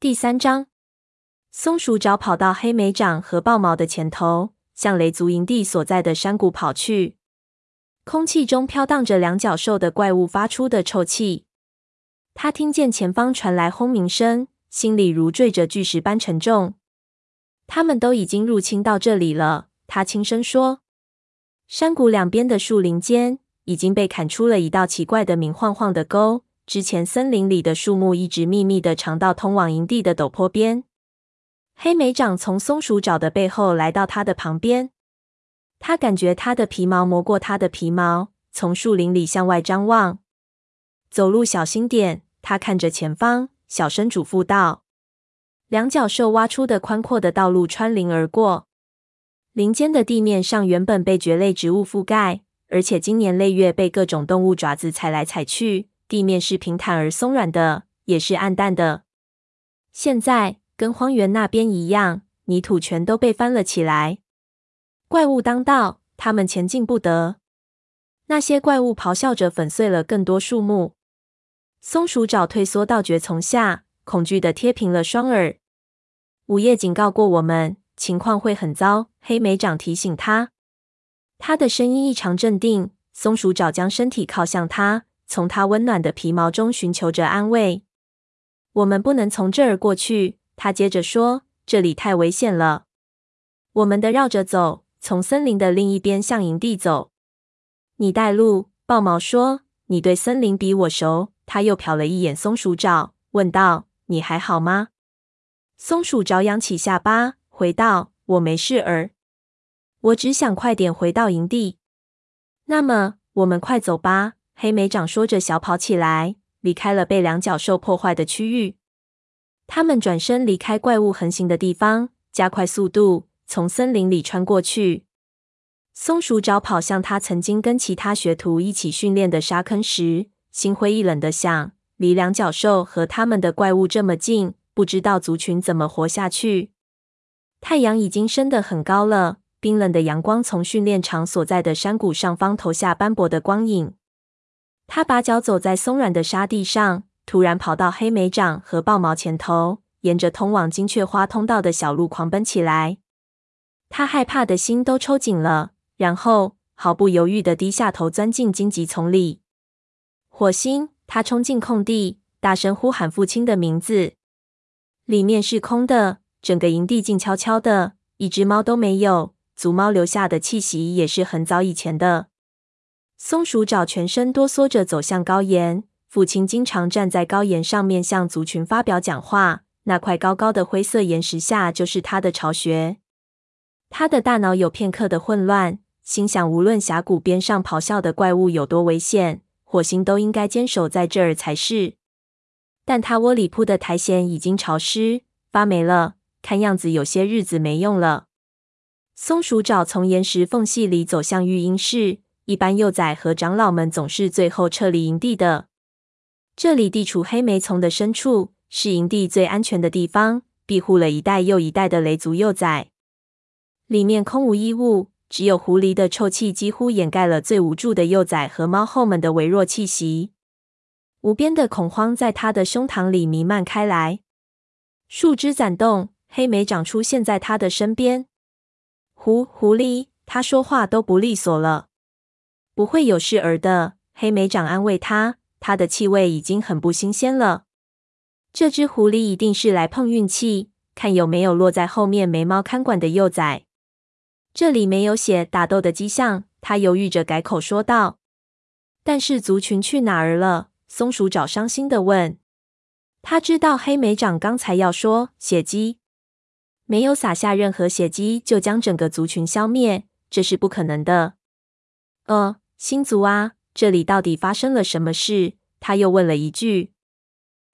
第三章，松鼠爪跑到黑莓掌和豹毛的前头，向雷族营地所在的山谷跑去。空气中飘荡着两脚兽的怪物发出的臭气。他听见前方传来轰鸣声，心里如坠着巨石般沉重。他们都已经入侵到这里了，他轻声说。山谷两边的树林间已经被砍出了一道奇怪的明晃晃的沟。之前森林里的树木一直密密的长到通往营地的陡坡边。黑莓掌从松鼠爪的背后来到他的旁边，他感觉他的皮毛磨过他的皮毛，从树林里向外张望。走路小心点，他看着前方，小声嘱咐道。两脚兽挖出的宽阔的道路穿林而过，林间的地面上原本被蕨类植物覆盖，而且经年累月被各种动物爪子踩来踩去。地面是平坦而松软的，也是暗淡的。现在跟荒原那边一样，泥土全都被翻了起来。怪物当道，他们前进不得。那些怪物咆哮着粉碎了更多树木。松鼠爪退缩到蕨丛下，恐惧的贴平了双耳。午夜警告过我们，情况会很糟。黑莓掌提醒他，他的声音异常镇定。松鼠爪将身体靠向他。从它温暖的皮毛中寻求着安慰。我们不能从这儿过去，他接着说：“这里太危险了。我们得绕着走，从森林的另一边向营地走。”你带路，豹毛说：“你对森林比我熟。”他又瞟了一眼松鼠爪，问道：“你还好吗？”松鼠爪扬起下巴，回道：“我没事儿，我只想快点回到营地。”那么，我们快走吧。黑莓掌说着，小跑起来，离开了被两脚兽破坏的区域。他们转身离开怪物横行的地方，加快速度从森林里穿过去。松鼠爪跑向他曾经跟其他学徒一起训练的沙坑时，心灰意冷的想：离两脚兽和他们的怪物这么近，不知道族群怎么活下去。太阳已经升得很高了，冰冷的阳光从训练场所在的山谷上方投下斑驳的光影。他把脚走在松软的沙地上，突然跑到黑莓掌和豹毛前头，沿着通往金雀花通道的小路狂奔起来。他害怕的心都抽紧了，然后毫不犹豫地低下头，钻进荆棘丛里。火星！他冲进空地，大声呼喊父亲的名字。里面是空的，整个营地静悄悄的，一只猫都没有。族猫留下的气息也是很早以前的。松鼠爪全身哆嗦着走向高岩。父亲经常站在高岩上面向族群发表讲话。那块高高的灰色岩石下就是他的巢穴。他的大脑有片刻的混乱，心想：无论峡谷边上咆哮的怪物有多危险，火星都应该坚守在这儿才是。但他窝里铺的苔藓已经潮湿发霉了，看样子有些日子没用了。松鼠爪从岩石缝隙里走向育婴室。一般幼崽和长老们总是最后撤离营地的。这里地处黑莓丛的深处，是营地最安全的地方，庇护了一代又一代的雷族幼崽。里面空无一物，只有狐狸的臭气几乎掩盖了最无助的幼崽和猫后们的微弱气息。无边的恐慌在他的胸膛里弥漫开来。树枝攒动，黑莓长出现在他的身边。狐狐狸，他说话都不利索了。不会有事儿的，黑莓掌安慰他。他的气味已经很不新鲜了。这只狐狸一定是来碰运气，看有没有落在后面没猫看管的幼崽。这里没有血打斗的迹象，他犹豫着改口说道。但是族群去哪儿了？松鼠爪伤心的问。他知道黑莓掌刚才要说血迹，没有洒下任何血迹就将整个族群消灭，这是不可能的。呃。星族啊，这里到底发生了什么事？他又问了一句。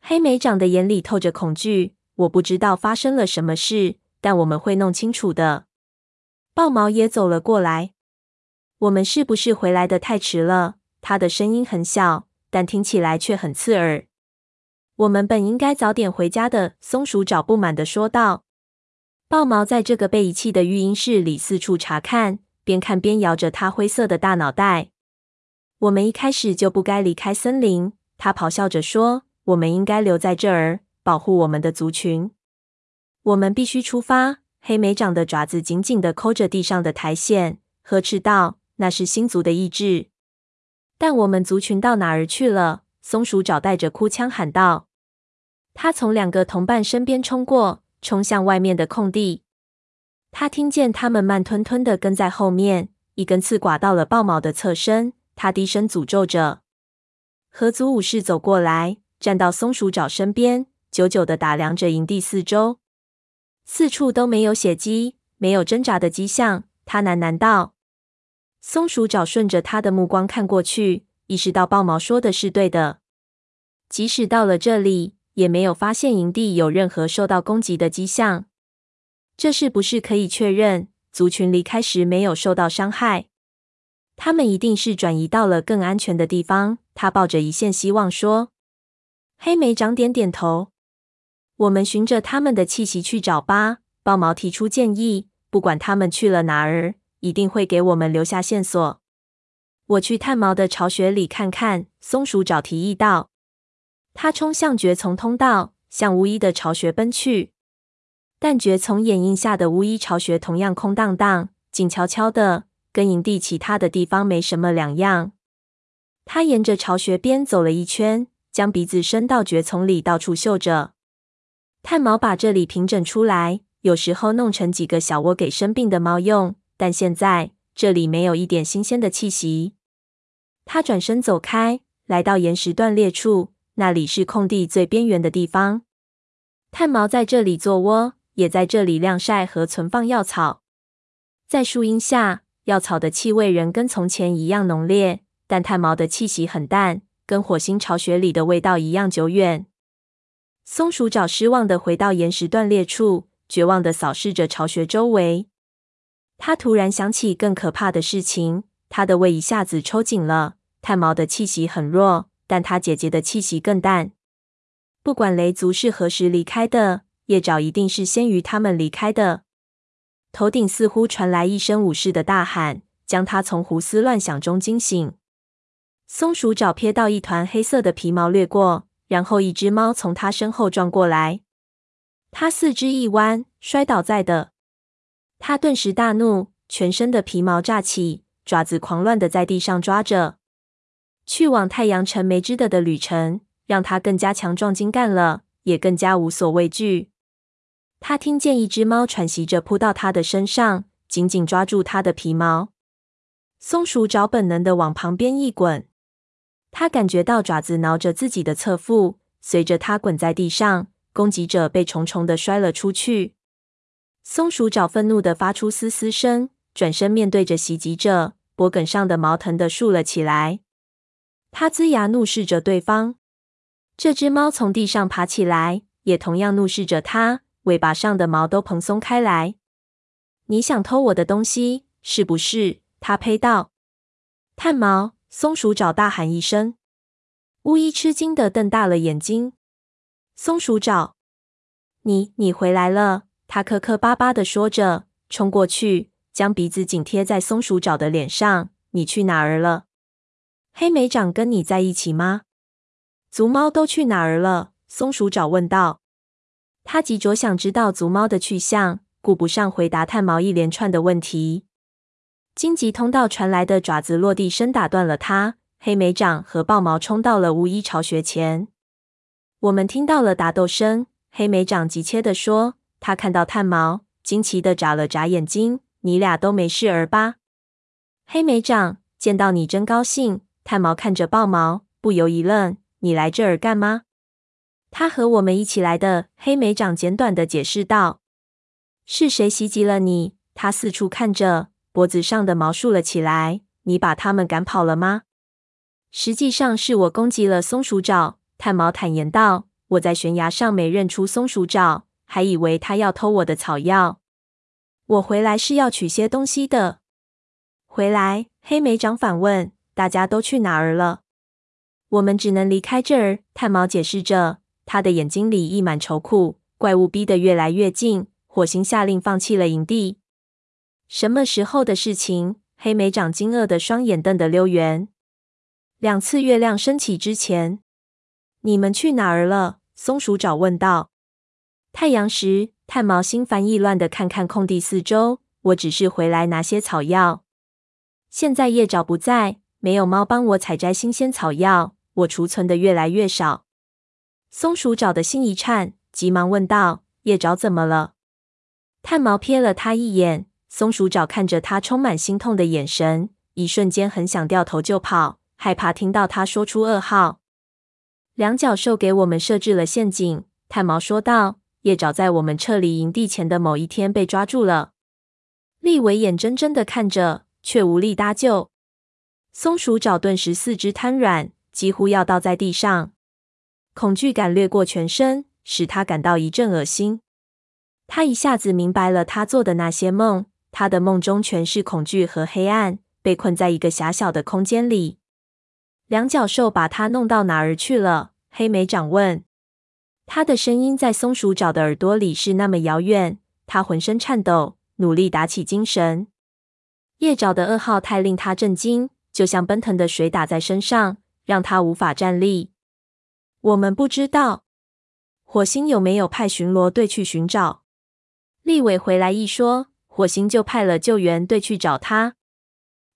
黑莓长的眼里透着恐惧。我不知道发生了什么事，但我们会弄清楚的。豹毛也走了过来。我们是不是回来的太迟了？他的声音很小，但听起来却很刺耳。我们本应该早点回家的。松鼠爪不满的说道。豹毛在这个被遗弃的育婴室里四处查看。边看边摇着他灰色的大脑袋。我们一开始就不该离开森林，他咆哮着说：“我们应该留在这儿，保护我们的族群。我们必须出发。黑莓长的爪子紧紧地抠着地上的苔藓，呵斥道：“那是星族的意志。”但我们族群到哪儿去了？松鼠爪带着哭腔喊道。他从两个同伴身边冲过，冲向外面的空地。他听见他们慢吞吞地跟在后面。一根刺刮到了豹毛的侧身，他低声诅咒着。合族武士走过来，站到松鼠爪身边，久久地打量着营地四周。四处都没有血迹，没有挣扎的迹象。他喃喃道：“松鼠爪顺着他的目光看过去，意识到豹毛说的是对的。即使到了这里，也没有发现营地有任何受到攻击的迹象。这是不是可以确认族群离开时没有受到伤害？他们一定是转移到了更安全的地方。”他抱着一线希望说。黑莓长点点头。我们循着他们的气息去找吧。豹毛提出建议。不管他们去了哪儿，一定会给我们留下线索。我去炭毛的巢穴里看看。松鼠爪提议道。他冲向蕨丛通道，向巫医的巢穴奔去。但蕨丛掩映下的巫医巢穴同样空荡荡、静悄悄的，跟营地其他的地方没什么两样。他沿着巢穴边走了一圈，将鼻子伸到蕨丛里，到处嗅着。炭毛把这里平整出来，有时候弄成几个小窝给生病的猫用。但现在这里没有一点新鲜的气息。他转身走开，来到岩石断裂处，那里是空地最边缘的地方。炭毛在这里做窝，也在这里晾晒和存放药草。在树荫下，药草的气味仍跟从前一样浓烈，但炭毛的气息很淡，跟火星巢穴里的味道一样久远。松鼠爪失望的回到岩石断裂处，绝望的扫视着巢穴周围。他突然想起更可怕的事情，他的胃一下子抽紧了。炭毛的气息很弱，但他姐姐的气息更淡。不管雷族是何时离开的，夜爪一定是先于他们离开的。头顶似乎传来一声武士的大喊，将他从胡思乱想中惊醒。松鼠爪瞥到一团黑色的皮毛掠过。然后，一只猫从他身后撞过来，他四肢一弯，摔倒在地。他顿时大怒，全身的皮毛炸起，爪子狂乱的在地上抓着。去往太阳城梅枝的的旅程，让他更加强壮精干了，也更加无所畏惧。他听见一只猫喘息着扑到他的身上，紧紧抓住他的皮毛。松鼠爪本能地往旁边一滚。他感觉到爪子挠着自己的侧腹，随着他滚在地上，攻击者被重重的摔了出去。松鼠爪愤怒的发出嘶嘶声，转身面对着袭击者，脖梗上的毛疼的竖了起来。他龇牙怒视着对方。这只猫从地上爬起来，也同样怒视着他，尾巴上的毛都蓬松开来。你想偷我的东西，是不是？他呸道。炭毛。松鼠爪大喊一声，巫医吃惊的瞪大了眼睛。松鼠爪，你你回来了！他磕磕巴巴的说着，冲过去，将鼻子紧贴在松鼠爪的脸上。你去哪儿了？黑莓长跟你在一起吗？族猫都去哪儿了？松鼠爪问道。他急着想知道族猫的去向，顾不上回答炭毛一连串的问题。荆棘通道传来的爪子落地声打断了他。黑莓长和豹毛冲到了巫医巢穴前。我们听到了打斗声。黑莓长急切地说：“他看到炭毛，惊奇地眨了眨眼睛。你俩都没事儿吧？”黑莓长见到你真高兴。炭毛看着豹毛，不由一愣：“你来这儿干嘛？”他和我们一起来的。黑莓长简短的解释道：“是谁袭击了你？”他四处看着。脖子上的毛竖了起来。你把他们赶跑了吗？实际上是我攻击了松鼠爪。炭毛坦言道：“我在悬崖上没认出松鼠爪，还以为他要偷我的草药。我回来是要取些东西的。”回来？黑莓长反问：“大家都去哪儿了？”我们只能离开这儿。炭毛解释着，他的眼睛里溢满愁苦。怪物逼得越来越近，火星下令放弃了营地。什么时候的事情？黑莓长惊愕的双眼瞪得溜圆。两次月亮升起之前。你们去哪儿了？松鼠爪问道。太阳石，炭毛心烦意乱的看看空地四周。我只是回来拿些草药。现在叶爪不在，没有猫帮我采摘新鲜草药，我储存的越来越少。松鼠爪的心一颤，急忙问道：“叶爪怎么了？”炭毛瞥了他一眼，松鼠爪看着他充满心痛的眼神，一瞬间很想掉头就跑，害怕听到他说出噩耗。两角兽给我们设置了陷阱，炭毛说道。叶爪在我们撤离营地前的某一天被抓住了。利维眼睁睁的看着，却无力搭救。松鼠爪顿时四肢瘫软，几乎要倒在地上。恐惧感掠过全身，使他感到一阵恶心。他一下子明白了他做的那些梦，他的梦中全是恐惧和黑暗，被困在一个狭小的空间里。两角兽把他弄到哪儿去了？黑莓长问。他的声音在松鼠爪的耳朵里是那么遥远，他浑身颤抖，努力打起精神。叶爪的噩耗太令他震惊，就像奔腾的水打在身上，让他无法站立。我们不知道火星有没有派巡逻队去寻找。立伟回来一说，火星就派了救援队去找他。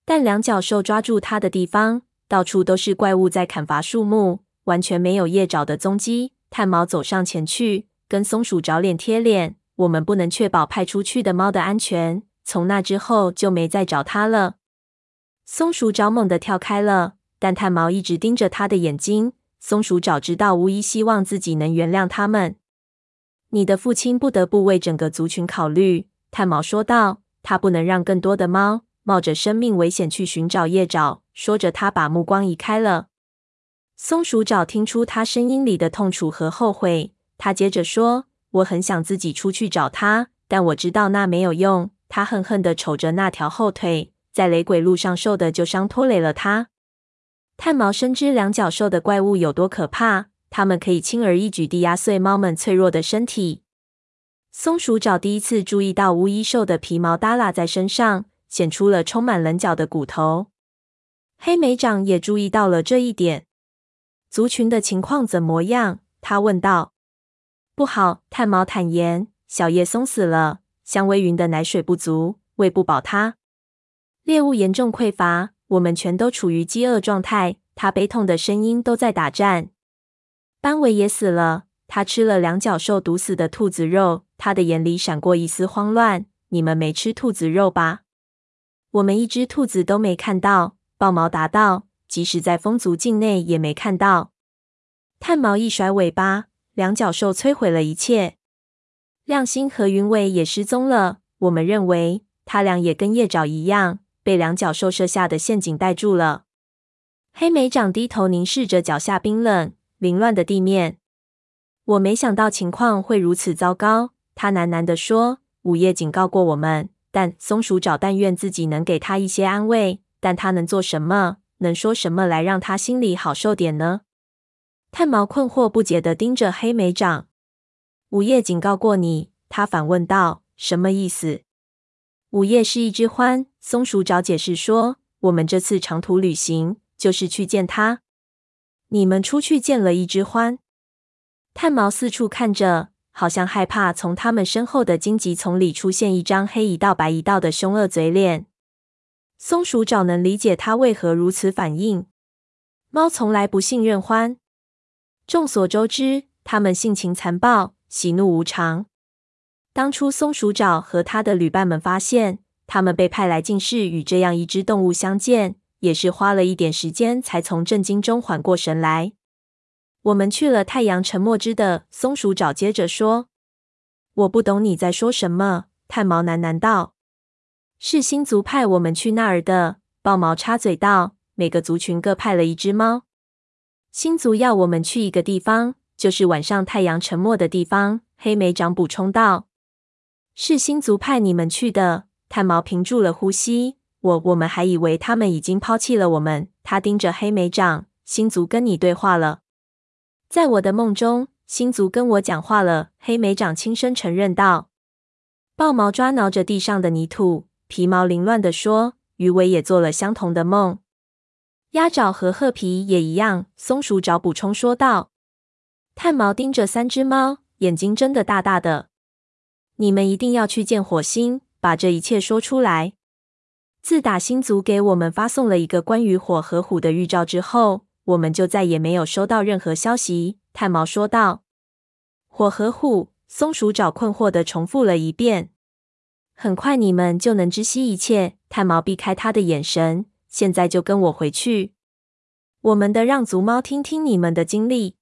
但两脚兽抓住他的地方，到处都是怪物在砍伐树木，完全没有夜爪的踪迹。炭毛走上前去，跟松鼠找脸贴脸。我们不能确保派出去的猫的安全。从那之后就没再找它了。松鼠找猛地跳开了，但炭毛一直盯着他的眼睛。松鼠爪知道巫医希望自己能原谅他们。你的父亲不得不为整个族群考虑，炭毛说道。他不能让更多的猫冒着生命危险去寻找叶爪。说着，他把目光移开了。松鼠爪听出他声音里的痛楚和后悔。他接着说：“我很想自己出去找他，但我知道那没有用。”他恨恨地瞅着那条后腿，在雷鬼路上受的旧伤拖累了他。炭毛深知两角兽的怪物有多可怕，它们可以轻而易举地压碎猫们脆弱的身体。松鼠爪第一次注意到巫医兽的皮毛耷拉在身上，显出了充满棱角的骨头。黑莓长也注意到了这一点。族群的情况怎么样？他问道。不好，炭毛坦言，小叶松死了，香薇云的奶水不足，喂不饱它。猎物严重匮乏，我们全都处于饥饿状态。他悲痛的声音都在打颤。斑尾也死了，他吃了两角兽毒死的兔子肉。他的眼里闪过一丝慌乱。你们没吃兔子肉吧？我们一只兔子都没看到。豹毛答道。即使在风族境内也没看到。炭毛一甩尾巴，两角兽摧毁了一切。亮星和云尾也失踪了。我们认为他俩也跟叶爪一样，被两脚兽设下的陷阱带住了。黑莓长低头凝视着脚下冰冷凌乱的地面。我没想到情况会如此糟糕。他喃喃地说：“午夜警告过我们，但松鼠爪但愿自己能给他一些安慰，但他能做什么？”能说什么来让他心里好受点呢？炭毛困惑不解地盯着黑莓长。午夜警告过你，他反问道：“什么意思？”午夜是一只獾，松鼠爪解释说：“我们这次长途旅行就是去见它。”你们出去见了一只獾？炭毛四处看着，好像害怕从他们身后的荆棘丛里出现一张黑一道白一道的凶恶嘴脸。松鼠爪能理解他为何如此反应。猫从来不信任獾。众所周知，它们性情残暴，喜怒无常。当初松鼠爪和他的旅伴们发现他们被派来净室与这样一只动物相见，也是花了一点时间才从震惊中缓过神来。我们去了太阳沉没之的，松鼠爪接着说：“我不懂你在说什么。”炭毛喃喃道。是星族派我们去那儿的。豹毛插嘴道：“每个族群各派了一只猫。星族要我们去一个地方，就是晚上太阳沉没的地方。”黑莓长补充道：“是星族派你们去的。”炭毛屏住了呼吸。我我们还以为他们已经抛弃了我们。他盯着黑莓长：“星族跟你对话了？”在我的梦中，星族跟我讲话了。黑莓长轻声承认道。豹毛抓挠着地上的泥土。皮毛凌乱地说：“鱼尾也做了相同的梦，鸭爪和褐皮也一样。”松鼠爪补充说道：“炭毛盯着三只猫，眼睛睁得大大的。你们一定要去见火星，把这一切说出来。自打星族给我们发送了一个关于火和虎的预兆之后，我们就再也没有收到任何消息。炭毛说道。火和虎，松鼠爪困惑的重复了一遍。很快你们就能知悉一切。炭毛避开他的眼神。现在就跟我回去。我们的让族猫听听你们的经历。